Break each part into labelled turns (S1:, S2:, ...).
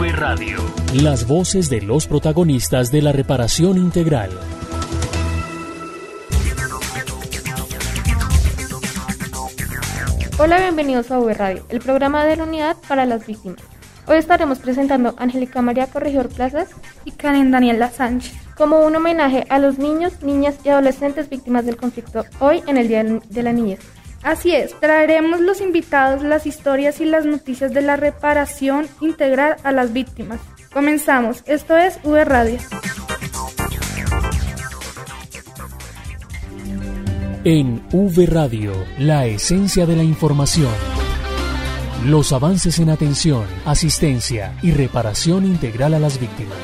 S1: V Radio. Las voces de los protagonistas de la reparación integral.
S2: Hola, bienvenidos a V Radio, el programa de la Unidad para las Víctimas. Hoy estaremos presentando a Angélica María Corregidor Plazas y Karen Daniela Sánchez como un homenaje a los niños, niñas y adolescentes víctimas del conflicto hoy en el Día de la Niñez.
S3: Así es, traeremos los invitados las historias y las noticias de la reparación integral a las víctimas. Comenzamos, esto es V Radio.
S1: En V Radio, la esencia de la información. Los avances en atención, asistencia y reparación integral a las víctimas.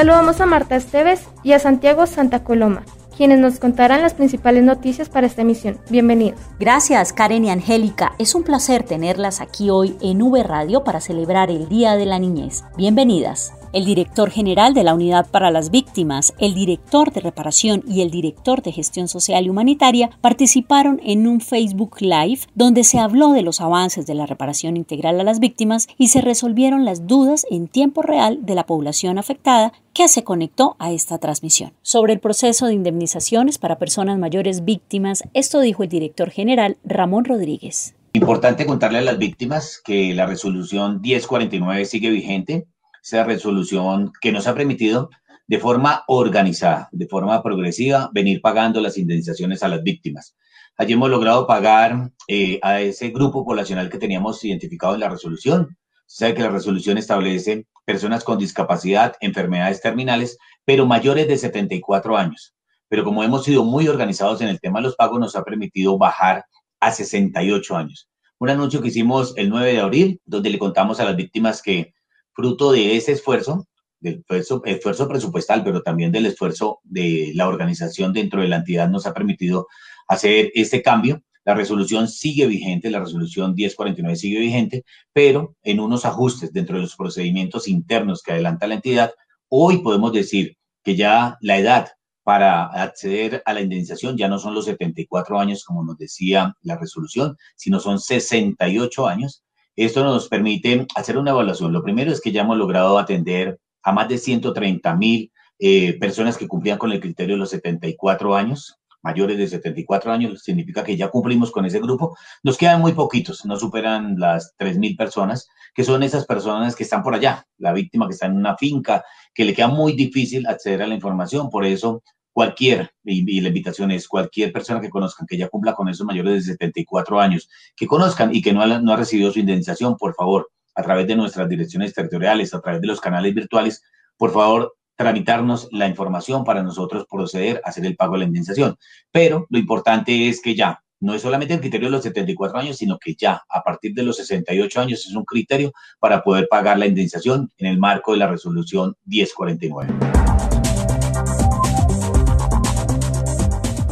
S2: Saludamos a Marta Esteves y a Santiago Santa Coloma, quienes nos contarán las principales noticias para esta emisión. Bienvenidos.
S4: Gracias, Karen y Angélica. Es un placer tenerlas aquí hoy en V Radio para celebrar el Día de la Niñez. Bienvenidas. El director general de la Unidad para las Víctimas, el director de reparación y el director de gestión social y humanitaria participaron en un Facebook Live donde se habló de los avances de la reparación integral a las víctimas y se resolvieron las dudas en tiempo real de la población afectada que se conectó a esta transmisión. Sobre el proceso de indemnizaciones para personas mayores víctimas, esto dijo el director general Ramón Rodríguez.
S5: Importante contarle a las víctimas que la resolución 1049 sigue vigente esa resolución que nos ha permitido de forma organizada, de forma progresiva, venir pagando las indemnizaciones a las víctimas. Allí hemos logrado pagar eh, a ese grupo poblacional que teníamos identificado en la resolución. Sabe que la resolución establece personas con discapacidad, enfermedades terminales, pero mayores de 74 años. Pero como hemos sido muy organizados en el tema de los pagos, nos ha permitido bajar a 68 años. Un anuncio que hicimos el 9 de abril, donde le contamos a las víctimas que fruto de ese esfuerzo, del esfuerzo, presupuestal, pero también del esfuerzo de la organización dentro de la entidad nos ha permitido hacer este cambio. La resolución sigue vigente, la resolución 1049 sigue vigente, pero en unos ajustes dentro de los procedimientos internos que adelanta la entidad, hoy podemos decir que ya la edad para acceder a la indemnización ya no son los 74 años, como nos decía la resolución, sino son 68 años esto nos permite hacer una evaluación. Lo primero es que ya hemos logrado atender a más de 130 mil eh, personas que cumplían con el criterio de los 74 años, mayores de 74 años, significa que ya cumplimos con ese grupo. Nos quedan muy poquitos, no superan las 3 mil personas, que son esas personas que están por allá, la víctima que está en una finca, que le queda muy difícil acceder a la información. Por eso cualquier, y, la invitación es cualquier persona que conozcan, que ya cumpla con esos mayores de 74 años, que conozcan y que no ha, no ha recibido su indemnización, por favor, a través de nuestras direcciones territoriales, a través de los canales virtuales, por favor, tramitarnos la información para nosotros proceder a hacer el pago de la indemnización. Pero lo importante es que ya, no es solamente el criterio de los 74 años, sino que ya a partir de los 68 años es un criterio para poder pagar la indemnización en el marco de la resolución 1049.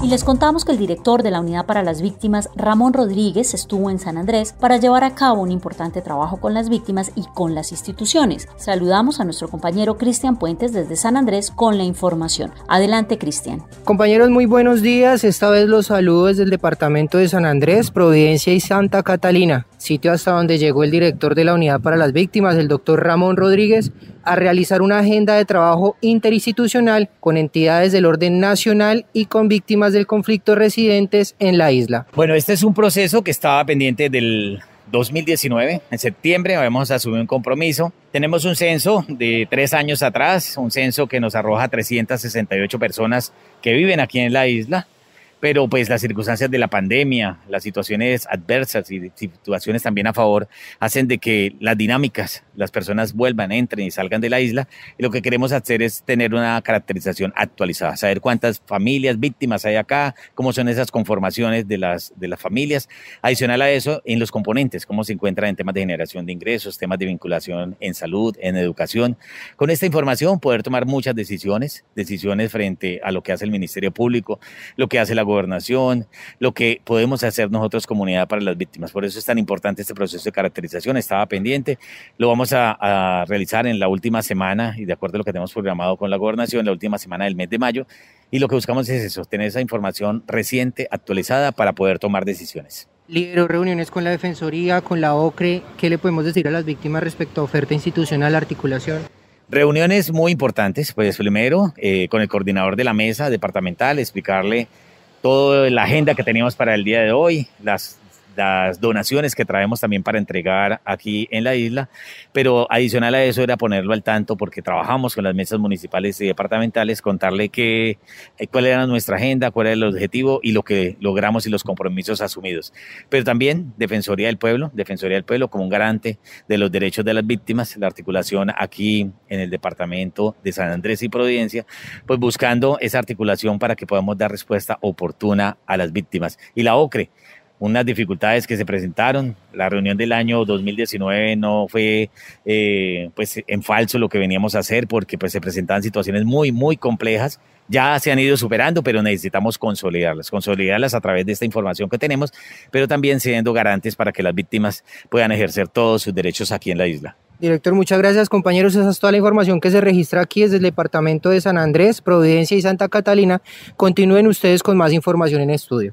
S4: Y les contamos que el director de la Unidad para las Víctimas, Ramón Rodríguez, estuvo en San Andrés para llevar a cabo un importante trabajo con las víctimas y con las instituciones. Saludamos a nuestro compañero Cristian Puentes desde San Andrés con la información. Adelante, Cristian.
S6: Compañeros, muy buenos días. Esta vez los saludo desde el departamento de San Andrés, Providencia y Santa Catalina, sitio hasta donde llegó el director de la Unidad para las Víctimas, el doctor Ramón Rodríguez, a realizar una agenda de trabajo interinstitucional con entidades del orden nacional y con víctimas del conflicto residentes en la isla.
S7: Bueno, este es un proceso que estaba pendiente del 2019, en septiembre, vamos a asumir un compromiso. Tenemos un censo de tres años atrás, un censo que nos arroja 368 personas que viven aquí en la isla pero pues las circunstancias de la pandemia, las situaciones adversas y situaciones también a favor hacen de que las dinámicas
S5: las personas vuelvan, entren y salgan de la isla. Y lo que queremos hacer es tener una caracterización actualizada, saber cuántas familias, víctimas hay acá, cómo son esas conformaciones de las, de las familias. Adicional a eso, en los componentes, cómo se encuentran en temas de generación de ingresos, temas de vinculación en salud, en educación. Con esta información poder tomar muchas decisiones, decisiones frente a lo que hace el Ministerio Público, lo que hace la gobernación, lo que podemos hacer nosotros comunidad para las víctimas. Por eso es tan importante este proceso de caracterización. Estaba pendiente, lo vamos a, a realizar en la última semana y de acuerdo a lo que tenemos programado con la gobernación, la última semana del mes de mayo. Y lo que buscamos es eso, tener esa información reciente, actualizada para poder tomar decisiones.
S6: Lideró reuniones con la Defensoría, con la OCRE. ¿Qué le podemos decir a las víctimas respecto a oferta institucional, articulación?
S5: Reuniones muy importantes, pues primero eh, con el coordinador de la mesa departamental, explicarle toda la agenda que teníamos para el día de hoy, las las donaciones que traemos también para entregar aquí en la isla, pero adicional a eso era ponerlo al tanto porque trabajamos con las mesas municipales y departamentales, contarle que, eh, cuál era nuestra agenda, cuál era el objetivo y lo que logramos y los compromisos asumidos. Pero también Defensoría del Pueblo, Defensoría del Pueblo como un garante de los derechos de las víctimas, la articulación aquí en el departamento de San Andrés y Providencia, pues buscando esa articulación para que podamos dar respuesta oportuna a las víctimas. Y la OCRE, unas dificultades que se presentaron. La reunión del año 2019 no fue eh, pues en falso lo que veníamos a hacer porque pues se presentaban situaciones muy, muy complejas. Ya se han ido superando, pero necesitamos consolidarlas, consolidarlas a través de esta información que tenemos, pero también siendo garantes para que las víctimas puedan ejercer todos sus derechos aquí en la isla.
S6: Director, muchas gracias compañeros. Esa es toda la información que se registra aquí desde el departamento de San Andrés, Providencia y Santa Catalina. Continúen ustedes con más información en estudio.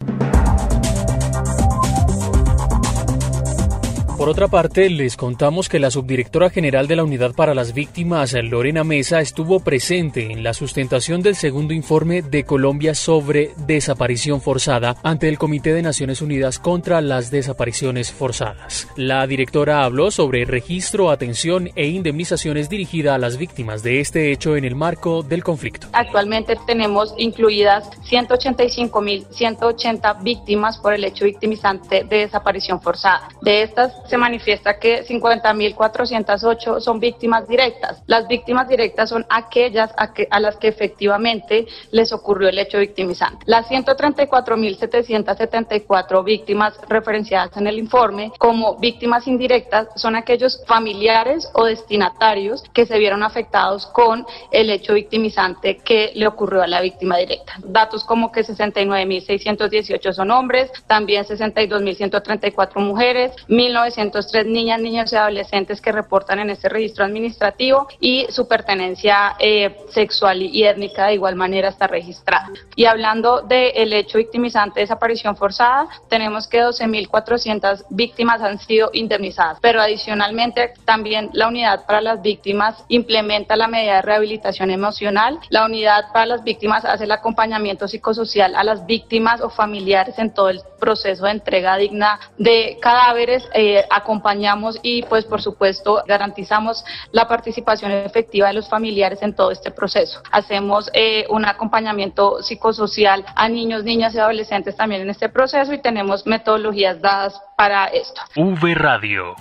S1: Por otra parte, les contamos que la subdirectora general de la Unidad para las Víctimas, Lorena Mesa, estuvo presente en la sustentación del segundo informe de Colombia sobre desaparición forzada ante el Comité de Naciones Unidas contra las Desapariciones Forzadas. La directora habló sobre registro, atención e indemnizaciones dirigida a las víctimas de este hecho en el marco del conflicto.
S8: Actualmente tenemos incluidas 185.180 víctimas por el hecho victimizante de desaparición forzada. De estas, se manifiesta que 50.408 son víctimas directas. Las víctimas directas son aquellas a, que, a las que efectivamente les ocurrió el hecho victimizante. Las 134.774 víctimas referenciadas en el informe como víctimas indirectas son aquellos familiares o destinatarios que se vieron afectados con el hecho victimizante que le ocurrió a la víctima directa. Datos como que 69.618 son hombres, también 62.134 mujeres, 1.900 203 niñas, niños y adolescentes que reportan en este registro administrativo y su pertenencia eh, sexual y étnica de igual manera está registrada. Y hablando del hecho victimizante de desaparición forzada, tenemos que 12.400 víctimas han sido indemnizadas, pero adicionalmente también la unidad para las víctimas implementa la medida de rehabilitación emocional. La unidad para las víctimas hace el acompañamiento psicosocial a las víctimas o familiares en todo el proceso de entrega digna de cadáveres. Eh, acompañamos y pues por supuesto garantizamos la participación efectiva de los familiares en todo este proceso. Hacemos eh, un acompañamiento psicosocial a niños, niñas y adolescentes también en este proceso y tenemos metodologías dadas para esto.
S1: V Radio.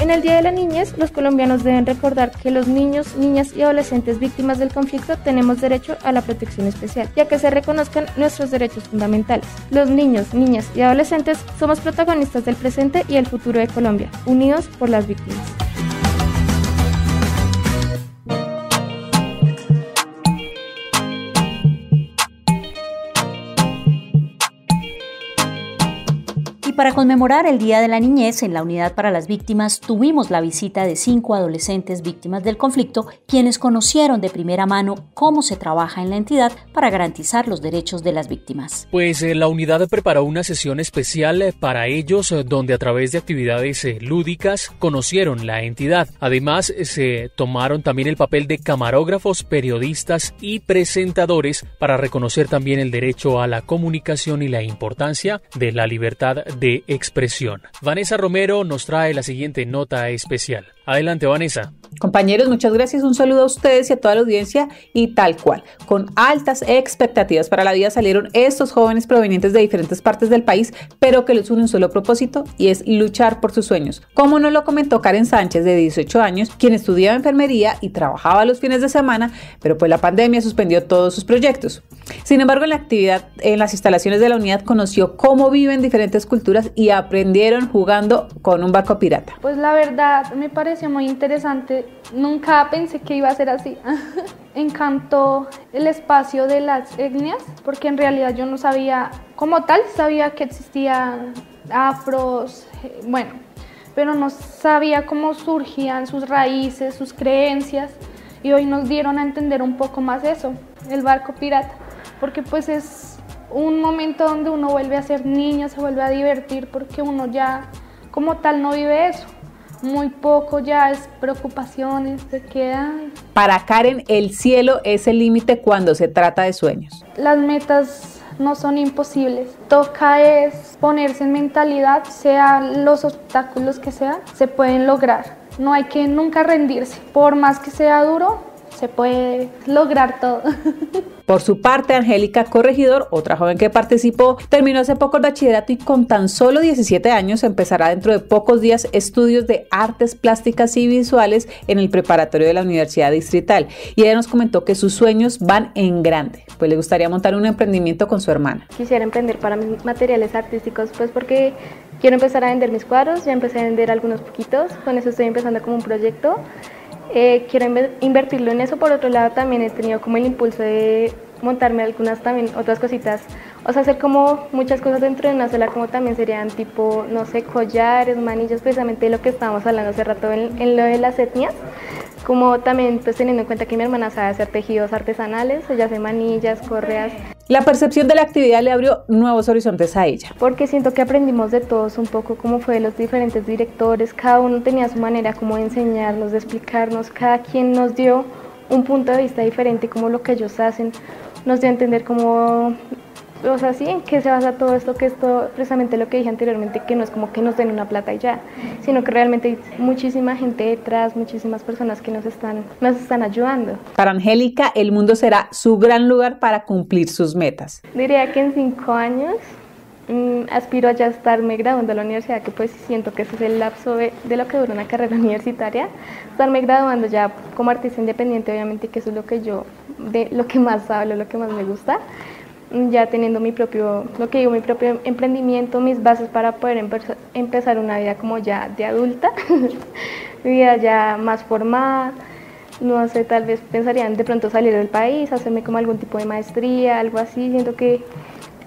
S9: En el Día de la Niñez, los colombianos deben recordar que los niños, niñas y adolescentes víctimas del conflicto tenemos derecho a la protección especial, ya que se reconozcan nuestros derechos fundamentales. Los niños, niñas y adolescentes somos protagonistas del presente y el futuro de Colombia, unidos por las víctimas.
S4: Para conmemorar el Día de la Niñez en la Unidad para las Víctimas tuvimos la visita de cinco adolescentes víctimas del conflicto, quienes conocieron de primera mano cómo se trabaja en la entidad para garantizar los derechos de las víctimas.
S1: Pues eh, la unidad preparó una sesión especial eh, para ellos eh, donde a través de actividades lúdicas conocieron la entidad. Además se tomaron también el papel de camarógrafos, periodistas y presentadores para reconocer también el derecho a la comunicación y la importancia de la libertad de expresión. Vanessa Romero nos trae la siguiente nota especial. Adelante, Vanessa.
S10: Compañeros, muchas gracias. Un saludo a ustedes y a toda la audiencia y tal cual. Con altas expectativas para la vida salieron estos jóvenes provenientes de diferentes partes del país, pero que les une un solo propósito y es luchar por sus sueños. Como nos lo comentó Karen Sánchez, de 18 años, quien estudiaba enfermería y trabajaba los fines de semana, pero pues la pandemia suspendió todos sus proyectos. Sin embargo, en la actividad en las instalaciones de la unidad conoció cómo viven diferentes culturas y aprendieron jugando con un barco pirata.
S3: Pues la verdad me pareció muy interesante. Nunca pensé que iba a ser así. Encantó el espacio de las etnias porque en realidad yo no sabía como tal, sabía que existían afros, eh, bueno, pero no sabía cómo surgían sus raíces, sus creencias y hoy nos dieron a entender un poco más eso, el barco pirata, porque pues es un momento donde uno vuelve a ser niño, se vuelve a divertir porque uno ya como tal no vive eso. Muy poco ya es preocupaciones, se quedan.
S10: Para Karen, el cielo es el límite cuando se trata de sueños.
S3: Las metas no son imposibles. Toca es ponerse en mentalidad, sean los obstáculos que sean, se pueden lograr. No hay que nunca rendirse. Por más que sea duro, se puede lograr todo.
S10: Por su parte, Angélica Corregidor, otra joven que participó, terminó hace poco el bachillerato y con tan solo 17 años empezará dentro de pocos días estudios de artes plásticas y visuales en el preparatorio de la Universidad Distrital. Y ella nos comentó que sus sueños van en grande, pues le gustaría montar un emprendimiento con su hermana.
S2: Quisiera emprender para mis materiales artísticos, pues porque quiero empezar a vender mis cuadros, ya empecé a vender algunos poquitos, con eso estoy empezando como un proyecto. Eh, quiero invertirlo en eso. Por otro lado, también he tenido como el impulso de montarme algunas también otras cositas. O sea, hacer como muchas cosas dentro de una sola, como también serían tipo, no sé, collares, manillas, precisamente de lo que estábamos hablando hace rato en, en lo de las etnias como también pues teniendo en cuenta que mi hermana sabe hacer tejidos artesanales, ella hace manillas, correas.
S10: La percepción de la actividad le abrió nuevos horizontes a ella.
S2: Porque siento que aprendimos de todos un poco cómo fue de los diferentes directores, cada uno tenía su manera como de enseñarnos, de explicarnos, cada quien nos dio un punto de vista diferente como lo que ellos hacen, nos dio a entender cómo o sea, sí, en qué se basa todo esto, que esto, precisamente lo que dije anteriormente, que no es como que nos den una plata y ya, sino que realmente hay muchísima gente detrás, muchísimas personas que nos están, nos están ayudando.
S10: Para Angélica, el mundo será su gran lugar para cumplir sus metas.
S2: Diría que en cinco años mm, aspiro a ya estarme graduando de la universidad, que pues siento que ese es el lapso de, de, lo que dura una carrera universitaria, estarme graduando ya como artista independiente, obviamente que eso es lo que yo, de lo que más hablo, lo que más me gusta ya teniendo mi propio, lo que digo, mi propio emprendimiento, mis bases para poder empezar una vida como ya de adulta, vida ya más formada, no sé, tal vez pensarían de pronto salir del país, hacerme como algún tipo de maestría, algo así, siento que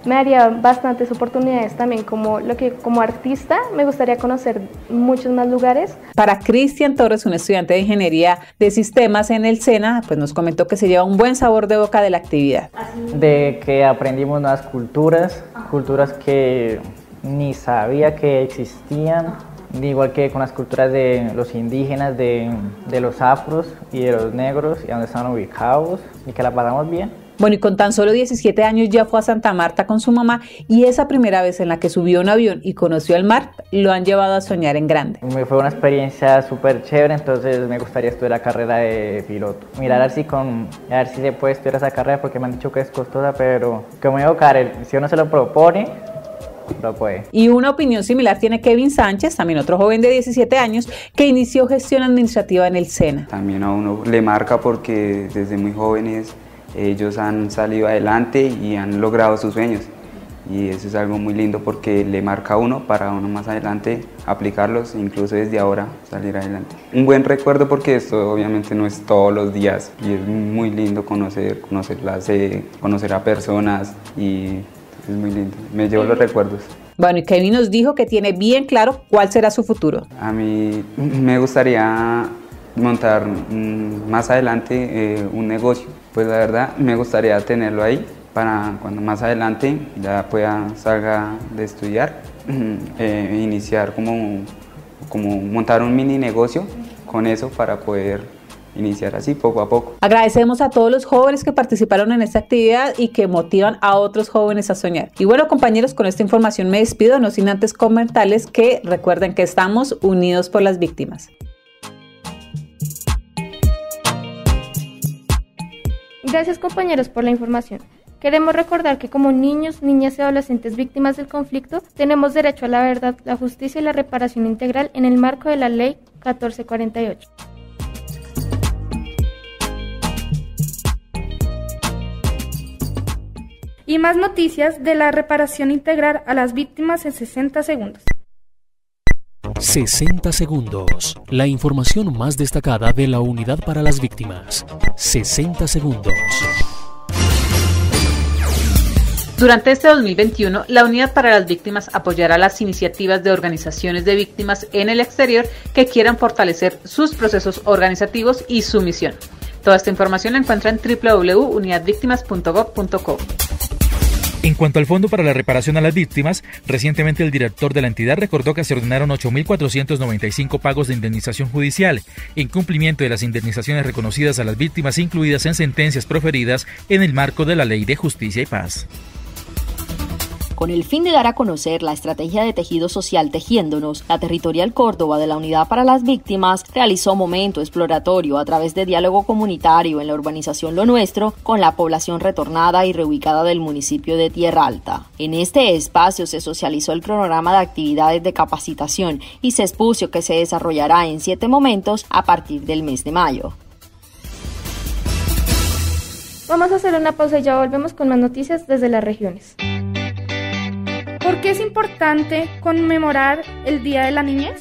S2: me daría bastantes oportunidades también como lo que como artista me gustaría conocer muchos más lugares.
S10: Para Cristian Torres, un estudiante de ingeniería de sistemas en el SENA, pues nos comentó que se lleva un buen sabor de boca de la actividad.
S11: De que aprendimos nuevas culturas, culturas que ni sabía que existían, igual que con las culturas de los indígenas, de, de los afros y de los negros y donde están ubicados y que la pasamos bien.
S10: Bueno, y con tan solo 17 años ya fue a Santa Marta con su mamá y esa primera vez en la que subió un avión y conoció el mar lo han llevado a soñar en grande.
S11: Me fue una experiencia súper chévere, entonces me gustaría estudiar la carrera de piloto. Mirar a ver si, con, a ver si se puede estudiar esa carrera porque me han dicho que es costosa, pero como digo, Karel, si uno se lo propone, lo puede.
S10: Y una opinión similar tiene Kevin Sánchez, también otro joven de 17 años, que inició gestión administrativa en el SENA.
S12: También a uno le marca porque desde muy jóvenes ellos han salido adelante y han logrado sus sueños. Y eso es algo muy lindo porque le marca a uno para uno más adelante aplicarlos, incluso desde ahora salir adelante. Un buen recuerdo porque esto obviamente no es todos los días y es muy lindo conocer, conocerlas, conocer a personas y es muy lindo. Me llevo los recuerdos.
S10: Bueno, y Kevin nos dijo que tiene bien claro cuál será su futuro.
S12: A mí me gustaría montar mm, más adelante eh, un negocio pues la verdad me gustaría tenerlo ahí para cuando más adelante ya pueda salga de estudiar, eh, iniciar como, como montar un mini negocio con eso para poder iniciar así poco a poco.
S10: Agradecemos a todos los jóvenes que participaron en esta actividad y que motivan a otros jóvenes a soñar. Y bueno compañeros, con esta información me despido, no sin antes comentarles que recuerden que estamos unidos por las víctimas.
S2: Gracias compañeros por la información. Queremos recordar que como niños, niñas y adolescentes víctimas del conflicto, tenemos derecho a la verdad, la justicia y la reparación integral en el marco de la Ley 1448.
S3: Y más noticias de la reparación integral a las víctimas en 60 segundos.
S1: 60 segundos. La información más destacada de la Unidad para las Víctimas. 60 segundos.
S10: Durante este 2021, la Unidad para las Víctimas apoyará las iniciativas de organizaciones de víctimas en el exterior que quieran fortalecer sus procesos organizativos y su misión. Toda esta información la encuentra en www.unidadvictimas.gov.co.
S13: En cuanto al Fondo para la Reparación a las Víctimas, recientemente el director de la entidad recordó que se ordenaron 8.495 pagos de indemnización judicial, en cumplimiento de las indemnizaciones reconocidas a las víctimas incluidas en sentencias proferidas en el marco de la Ley de Justicia y Paz
S14: con el fin de dar a conocer la estrategia de tejido social Tejiéndonos, la Territorial Córdoba de la Unidad para las Víctimas realizó momento exploratorio a través de diálogo comunitario en la urbanización Lo Nuestro con la población retornada y reubicada del municipio de Tierra Alta. En este espacio se socializó el cronograma de actividades de capacitación y se expuso que se desarrollará en siete momentos a partir del mes de mayo.
S2: Vamos a hacer una pausa y ya volvemos con más noticias desde las regiones.
S3: ¿Por qué es importante conmemorar el Día de la Niñez?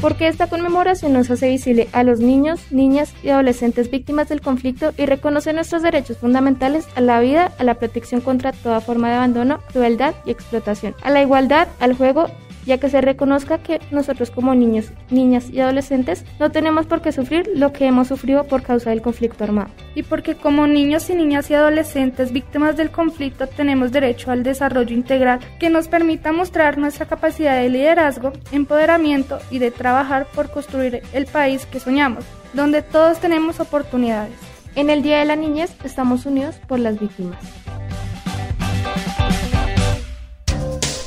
S2: Porque esta conmemoración nos hace visible a los niños, niñas y adolescentes víctimas del conflicto y reconoce nuestros derechos fundamentales a la vida, a la protección contra toda forma de abandono, crueldad y explotación, a la igualdad, al juego ya que se reconozca que nosotros como niños, niñas y adolescentes no tenemos por qué sufrir lo que hemos sufrido por causa del conflicto armado.
S3: Y porque como niños y niñas y adolescentes víctimas del conflicto tenemos derecho al desarrollo integral que nos permita mostrar nuestra capacidad de liderazgo, empoderamiento y de trabajar por construir el país que soñamos, donde todos tenemos oportunidades.
S2: En el Día de la Niñez estamos unidos por las víctimas.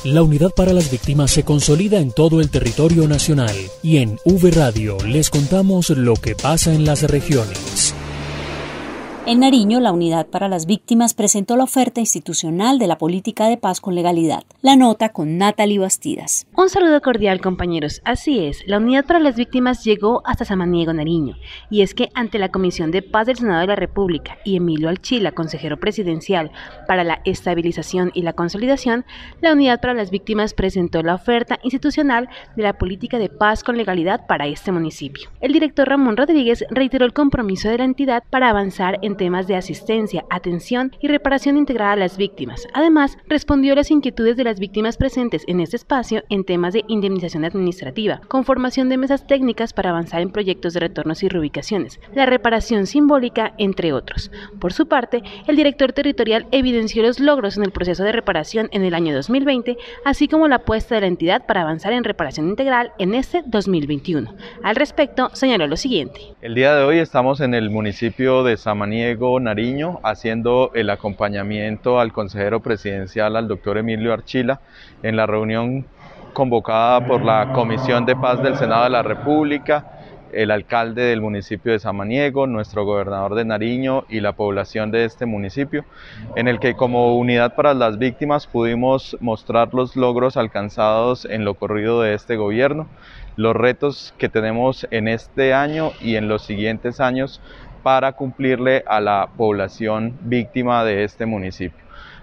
S1: La unidad para las víctimas se consolida en todo el territorio nacional y en V Radio les contamos lo que pasa en las regiones.
S14: En Nariño, la Unidad para las Víctimas presentó la oferta institucional de la política de paz con legalidad. La nota con Natalie Bastidas.
S15: Un saludo cordial, compañeros. Así es, la Unidad para las Víctimas llegó hasta Samaniego, Nariño. Y es que ante la Comisión de Paz del Senado de la República y Emilio Alchila, consejero presidencial para la estabilización y la consolidación, la Unidad para las Víctimas presentó la oferta institucional de la política de paz con legalidad para este municipio. El director Ramón Rodríguez reiteró el compromiso de la entidad para avanzar en temas de asistencia, atención y reparación integral a las víctimas. Además, respondió a las inquietudes de las víctimas presentes en este espacio en temas de indemnización administrativa, con formación de mesas técnicas para avanzar en proyectos de retornos y reubicaciones, la reparación simbólica, entre otros. Por su parte, el director territorial evidenció los logros en el proceso de reparación en el año 2020, así como la apuesta de la entidad para avanzar en reparación integral en este 2021. Al respecto, señaló lo siguiente.
S16: El día de hoy estamos en el municipio de Samaniego Nariño haciendo el acompañamiento al consejero presidencial, al doctor Emilio Archila, en la reunión convocada por la Comisión de Paz del Senado de la República, el alcalde del municipio de Samaniego, nuestro gobernador de Nariño y la población de este municipio, en el que como unidad para las víctimas pudimos mostrar los logros alcanzados en lo corrido de este gobierno, los retos que tenemos en este año y en los siguientes años para cumplirle a la población víctima de este municipio.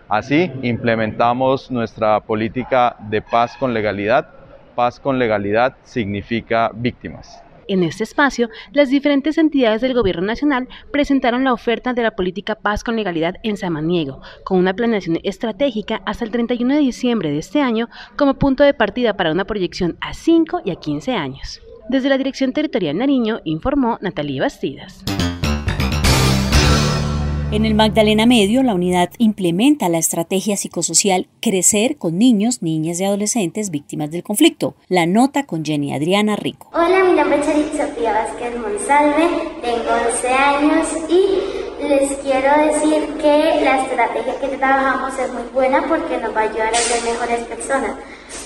S16: Así implementamos nuestra política de paz con legalidad. Paz con legalidad significa víctimas.
S15: En este espacio, las diferentes entidades del Gobierno Nacional presentaron la oferta de la política Paz con Legalidad en Samaniego, con una planeación estratégica hasta el 31 de diciembre de este año como punto de partida para una proyección a 5 y a 15 años. Desde la Dirección Territorial Nariño informó Natalie Bastidas.
S14: En el Magdalena Medio, la unidad implementa la estrategia psicosocial Crecer con niños, niñas y adolescentes víctimas del conflicto. La nota con Jenny Adriana Rico.
S17: Hola, mi nombre es Charit Sofía Vázquez Monsalve, tengo 11 años y les quiero decir que la estrategia que trabajamos es muy buena porque nos va a ayudar a ser mejores personas.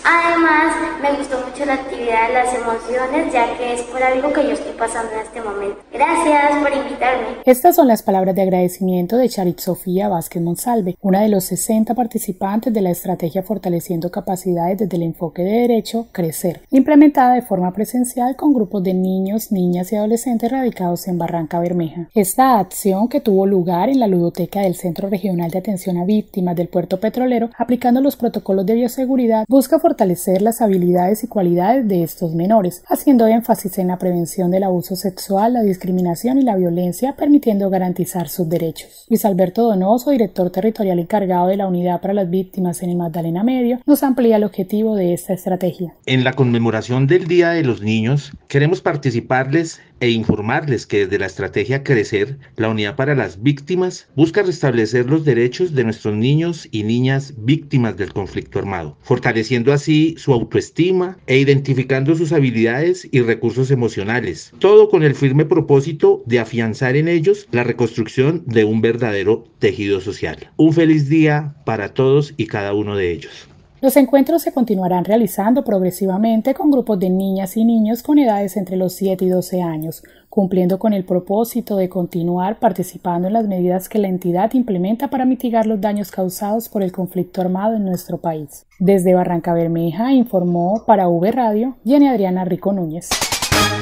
S17: Además, me gustó mucho la actividad de las emociones, ya que es por algo que yo estoy pasando en este momento. Gracias por invitarme.
S18: Estas son las palabras de agradecimiento de Charit Sofía Vázquez Monsalve, una de los 60 participantes de la estrategia Fortaleciendo Capacidades desde el enfoque de derecho Crecer, implementada de forma presencial con grupos de niños, niñas y adolescentes radicados en Barranca Bermeja. Esta acción que tuvo lugar en la ludoteca del Centro Regional de Atención a Víctimas del Puerto Petrolero, aplicando los protocolos de bioseguridad, busca fortalecer las habilidades y cualidades de estos menores, haciendo énfasis en la prevención del abuso sexual, la discriminación y la violencia, permitiendo garantizar sus derechos. Luis Alberto Donoso, director territorial encargado de la Unidad para las Víctimas en el Magdalena Medio, nos amplía el objetivo de esta estrategia.
S19: En la conmemoración del Día de los Niños, queremos participarles e informarles que desde la estrategia Crecer, la Unidad para las Víctimas busca restablecer los derechos de nuestros niños y niñas víctimas del conflicto armado, fortaleciendo así su autoestima e identificando sus habilidades y recursos emocionales, todo con el firme propósito de afianzar en ellos la reconstrucción de un verdadero tejido social. Un feliz día para todos y cada uno de ellos.
S18: Los encuentros se continuarán realizando progresivamente con grupos de niñas y niños con edades entre los 7 y 12 años, cumpliendo con el propósito de continuar participando en las medidas que la entidad implementa para mitigar los daños causados por el conflicto armado en nuestro país. Desde Barranca Bermeja informó para V Radio Jenny Adriana Rico Núñez.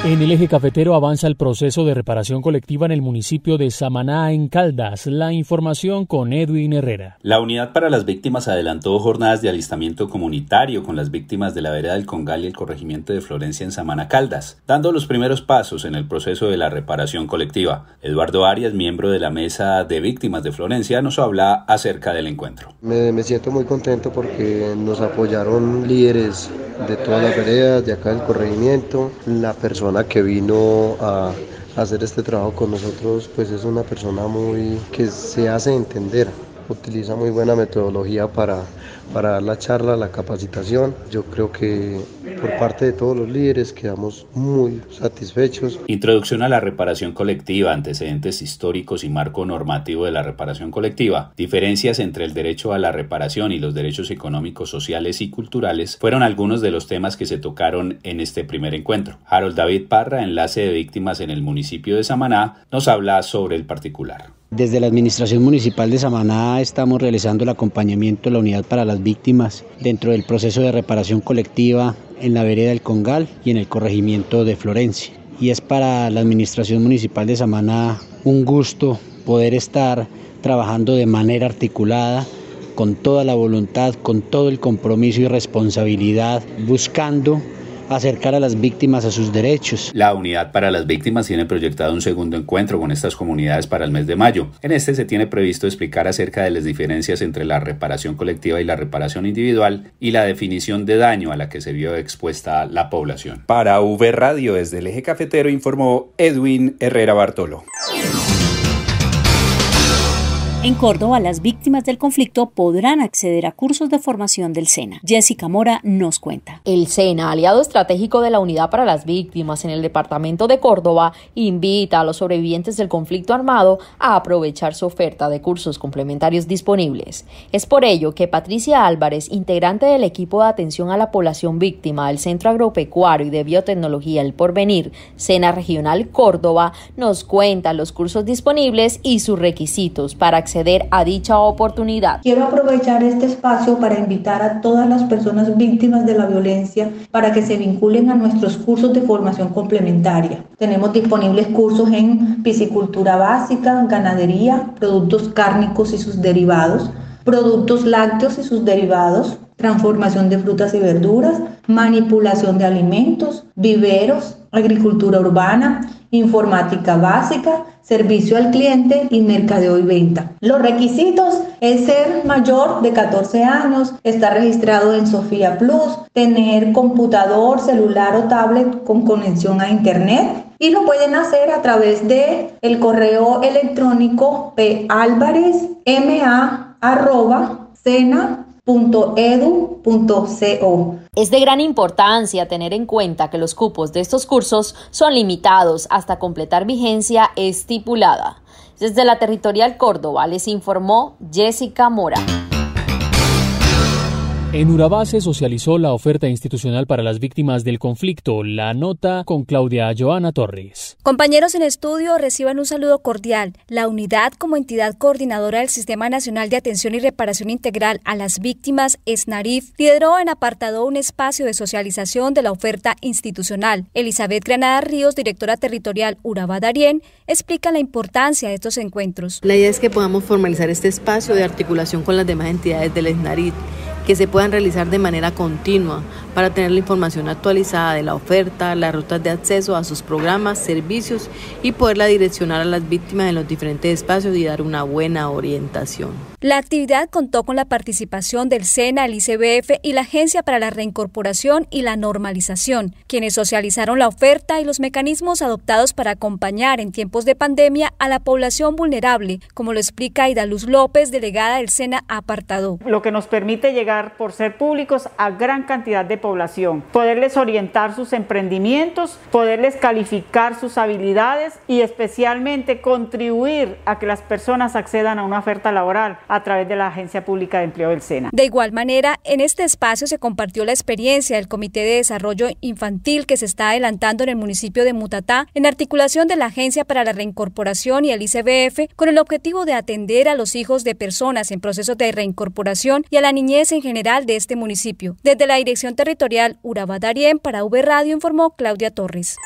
S1: En el eje cafetero avanza el proceso de reparación colectiva en el municipio de Samaná, en Caldas. La información con Edwin Herrera.
S20: La Unidad para las Víctimas adelantó jornadas de alistamiento comunitario con las víctimas de la vereda del Congal y el corregimiento de Florencia en Samaná, Caldas, dando los primeros pasos en el proceso de la reparación colectiva. Eduardo Arias, miembro de la Mesa de Víctimas de Florencia, nos habla acerca del encuentro.
S21: Me, me siento muy contento porque nos apoyaron líderes de todas las veredas, de acá del corregimiento, la persona que vino a hacer este trabajo con nosotros pues es una persona muy que se hace entender utiliza muy buena metodología para, para dar la charla, la capacitación. Yo creo que por parte de todos los líderes quedamos muy satisfechos.
S20: Introducción a la reparación colectiva, antecedentes históricos y marco normativo de la reparación colectiva, diferencias entre el derecho a la reparación y los derechos económicos, sociales y culturales fueron algunos de los temas que se tocaron en este primer encuentro. Harold David Parra, enlace de víctimas en el municipio de Samaná, nos habla sobre el particular.
S22: Desde la Administración Municipal de Samaná estamos realizando el acompañamiento de la Unidad para las Víctimas dentro del proceso de reparación colectiva en la vereda del Congal y en el corregimiento de Florencia. Y es para la Administración Municipal de Samaná un gusto poder estar trabajando de manera articulada con toda la voluntad, con todo el compromiso y responsabilidad, buscando acercar a las víctimas a sus derechos.
S20: La Unidad para las Víctimas tiene proyectado un segundo encuentro con estas comunidades para el mes de mayo. En este se tiene previsto explicar acerca de las diferencias entre la reparación colectiva y la reparación individual y la definición de daño a la que se vio expuesta la población.
S23: Para V Radio desde el eje cafetero informó Edwin Herrera Bartolo.
S4: En Córdoba, las víctimas del conflicto podrán acceder a cursos de formación del SENA. Jessica Mora nos cuenta.
S14: El SENA, aliado estratégico de la Unidad para las Víctimas en el departamento de Córdoba, invita a los sobrevivientes del conflicto armado a aprovechar su oferta de cursos complementarios disponibles. Es por ello que Patricia Álvarez, integrante del equipo de atención a la población víctima del Centro Agropecuario y de Biotecnología El Porvenir, SENA Regional Córdoba, nos cuenta los cursos disponibles y sus requisitos para acceder acceder a dicha oportunidad.
S24: Quiero aprovechar este espacio para invitar a todas las personas víctimas de la violencia para que se vinculen a nuestros cursos de formación complementaria. Tenemos disponibles cursos en piscicultura básica, ganadería, productos cárnicos y sus derivados, productos lácteos y sus derivados, transformación de frutas y verduras, manipulación de alimentos, viveros, agricultura urbana, informática básica, servicio al cliente y mercadeo y venta. Los requisitos es ser mayor de 14 años, estar registrado en Sofía Plus, tener computador, celular o tablet con conexión a internet y lo pueden hacer a través de el correo electrónico palvarezma@cena
S14: Es de gran importancia tener en cuenta que los cupos de estos cursos son limitados hasta completar vigencia estipulada. Desde la Territorial Córdoba les informó Jessica Mora.
S1: En Urabá se socializó la oferta institucional para las víctimas del conflicto. La nota con Claudia Joana Torres.
S25: Compañeros en estudio, reciban un saludo cordial. La unidad como entidad coordinadora del Sistema Nacional de Atención y Reparación Integral a las Víctimas, SNARIF, lideró en apartado un espacio de socialización de la oferta institucional. Elizabeth Granada Ríos, directora territorial Urabá Darien, explica la importancia de estos encuentros.
S26: La idea es que podamos formalizar este espacio de articulación con las demás entidades del SNARIF que se puedan realizar de manera continua para tener la información actualizada de la oferta, las rutas de acceso a sus programas, servicios y poderla direccionar a las víctimas en los diferentes espacios y dar una buena orientación.
S25: La actividad contó con la participación del SENA, el ICBF y la Agencia para la Reincorporación y la Normalización, quienes socializaron la oferta y los mecanismos adoptados para acompañar en tiempos de pandemia a la población vulnerable, como lo explica Aida Luz López, delegada del SENA Apartado.
S27: Lo que nos permite llegar, por ser públicos, a gran cantidad de población, poderles orientar sus emprendimientos, poderles calificar sus habilidades y especialmente contribuir a que las personas accedan a una oferta laboral a través de la Agencia Pública de Empleo del SENA.
S25: De igual manera, en este espacio se compartió la experiencia del Comité de Desarrollo Infantil que se está adelantando en el municipio de Mutatá en articulación de la Agencia para la Reincorporación y el ICBF con el objetivo de atender a los hijos de personas en proceso de reincorporación y a la niñez en general de este municipio. Desde la Dirección Territorial Urabá Darien para V Radio informó Claudia Torres.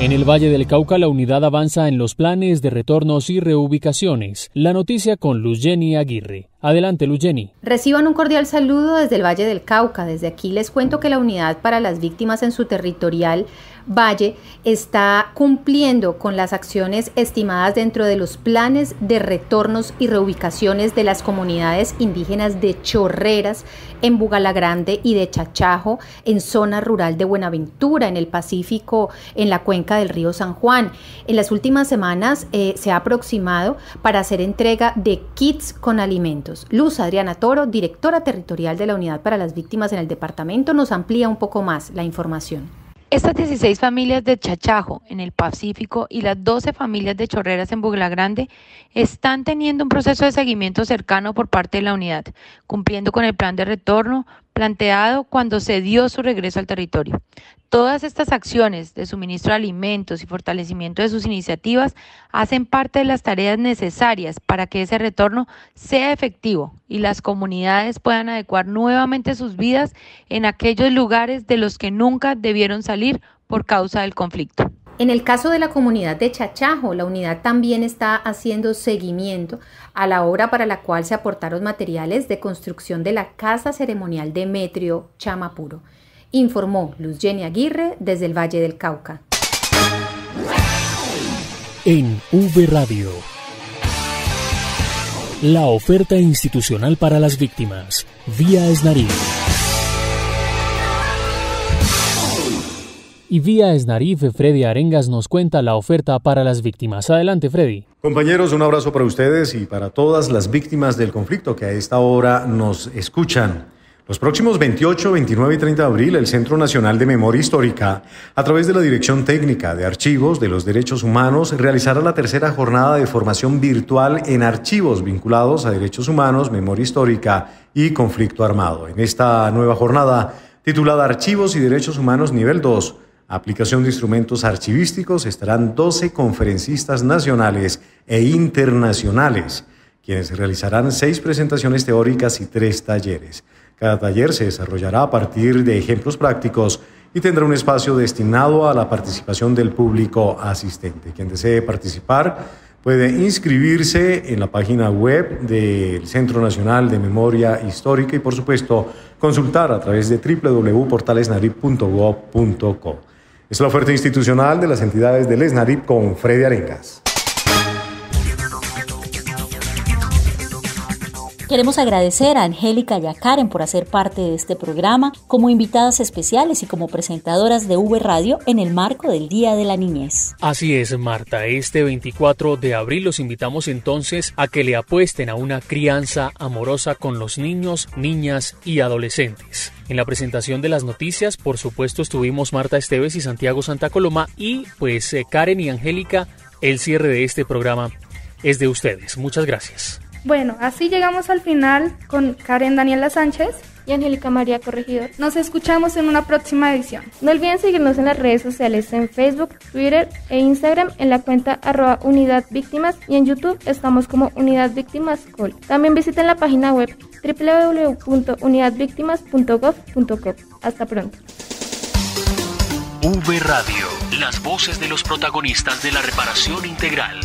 S1: En el Valle del Cauca, la unidad avanza en los planes de retornos y reubicaciones. La noticia con Luz Jenny Aguirre. Adelante, Luyeni.
S28: Reciban un cordial saludo desde el Valle del Cauca. Desde aquí les cuento que la unidad para las víctimas en su territorial Valle está cumpliendo con las acciones estimadas dentro de los planes de retornos y reubicaciones de las comunidades indígenas de Chorreras en Bugalagrande y de Chachajo en zona rural de Buenaventura en el Pacífico en la cuenca del río San Juan. En las últimas semanas eh, se ha aproximado para hacer entrega de kits con alimentos. Luz Adriana Toro, directora territorial de la Unidad para las Víctimas en el departamento, nos amplía un poco más la información.
S29: Estas 16 familias de Chachajo en el Pacífico y las 12 familias de Chorreras en Bugla Grande están teniendo un proceso de seguimiento cercano por parte de la unidad, cumpliendo con el plan de retorno planteado cuando se dio su regreso al territorio. Todas estas acciones de suministro de alimentos y fortalecimiento de sus iniciativas hacen parte de las tareas necesarias para que ese retorno sea efectivo y las comunidades puedan adecuar nuevamente sus vidas en aquellos lugares de los que nunca debieron salir por causa del conflicto.
S28: En el caso de la comunidad de Chachajo, la unidad también está haciendo seguimiento a la obra para la cual se aportaron materiales de construcción de la Casa Ceremonial de Metrio Chamapuro informó Luz Jenny Aguirre desde el Valle del Cauca.
S1: En V Radio. La oferta institucional para las víctimas, vía Esnarif. Y vía Esnarif, Freddy Arengas nos cuenta la oferta para las víctimas. Adelante, Freddy.
S30: Compañeros, un abrazo para ustedes y para todas las víctimas del conflicto que a esta hora nos escuchan. Los próximos 28, 29 y 30 de abril, el Centro Nacional de Memoria Histórica, a través de la Dirección Técnica de Archivos de los Derechos Humanos, realizará la tercera jornada de formación virtual en archivos vinculados a derechos humanos, memoria histórica y conflicto armado. En esta nueva jornada, titulada Archivos y Derechos Humanos Nivel 2, aplicación de instrumentos archivísticos, estarán 12 conferencistas nacionales e internacionales, quienes realizarán seis presentaciones teóricas y tres talleres. Cada taller se desarrollará a partir de ejemplos prácticos y tendrá un espacio destinado a la participación del público asistente. Quien desee participar puede inscribirse en la página web del Centro Nacional de Memoria Histórica y por supuesto consultar a través de www.portalesnarip.gov.co. Es la oferta institucional de las entidades del ESNARIP con Freddy Arengas.
S4: Queremos agradecer a Angélica y a Karen por hacer parte de este programa como invitadas especiales y como presentadoras de V Radio en el marco del Día de la Niñez.
S1: Así es, Marta. Este 24 de abril los invitamos entonces a que le apuesten a una crianza amorosa con los niños, niñas y adolescentes. En la presentación de las noticias, por supuesto, estuvimos Marta Esteves y Santiago Santa Coloma y pues eh, Karen y Angélica, el cierre de este programa es de ustedes. Muchas gracias.
S3: Bueno, así llegamos al final con Karen Daniela Sánchez
S2: y Angélica María Corregidor.
S3: Nos escuchamos en una próxima edición.
S2: No olviden seguirnos en las redes sociales en Facebook, Twitter e Instagram en la cuenta arroba Unidad Víctimas y en YouTube estamos como Unidad Víctimas Col. También visiten la página web www.unidadvictimas.gov.co. Hasta pronto.
S1: V Radio, las voces de los protagonistas de la reparación integral.